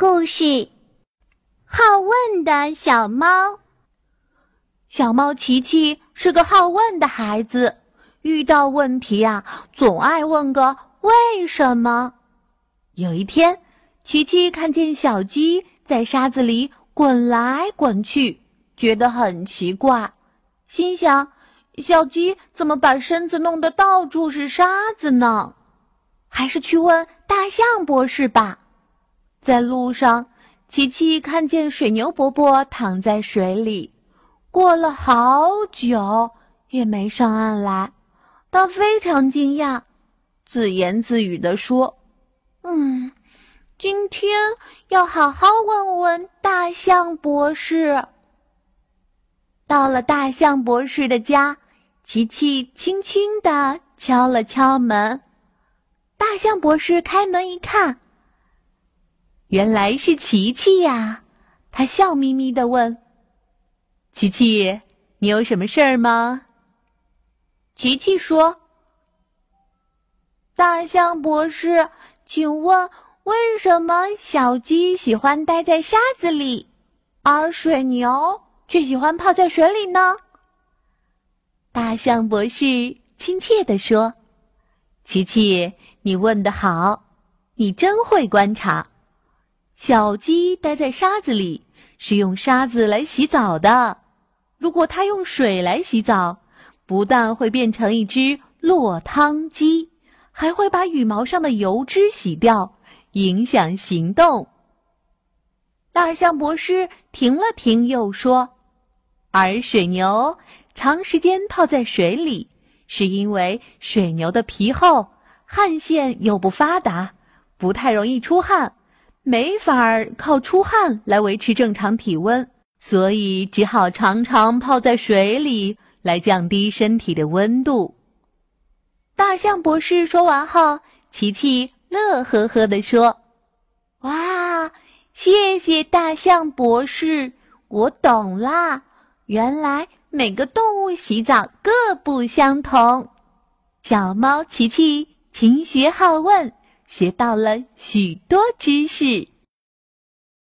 故事：好问的小猫。小猫琪琪是个好问的孩子，遇到问题啊，总爱问个为什么。有一天，琪琪看见小鸡在沙子里滚来滚去，觉得很奇怪，心想：小鸡怎么把身子弄得到处是沙子呢？还是去问大象博士吧。在路上，琪琪看见水牛伯伯躺在水里。过了好久也没上岸来，他非常惊讶，自言自语地说：“嗯，今天要好好问问大象博士。”到了大象博士的家，琪琪轻轻地敲了敲门。大象博士开门一看，原来是琪琪呀，他笑眯眯地问。琪琪，你有什么事儿吗？琪琪说：“大象博士，请问为什么小鸡喜欢待在沙子里，而水牛却喜欢泡在水里呢？”大象博士亲切地说：“琪琪，你问得好，你真会观察。小鸡待在沙子里是用沙子来洗澡的。”如果它用水来洗澡，不但会变成一只落汤鸡，还会把羽毛上的油脂洗掉，影响行动。大象博士停了停，又说：“而水牛长时间泡在水里，是因为水牛的皮厚，汗腺又不发达，不太容易出汗，没法靠出汗来维持正常体温。”所以只好常常泡在水里来降低身体的温度。大象博士说完后，琪琪乐呵呵地说：“哇，谢谢大象博士，我懂啦！原来每个动物洗澡各不相同。”小猫琪琪勤学好问，学到了许多知识。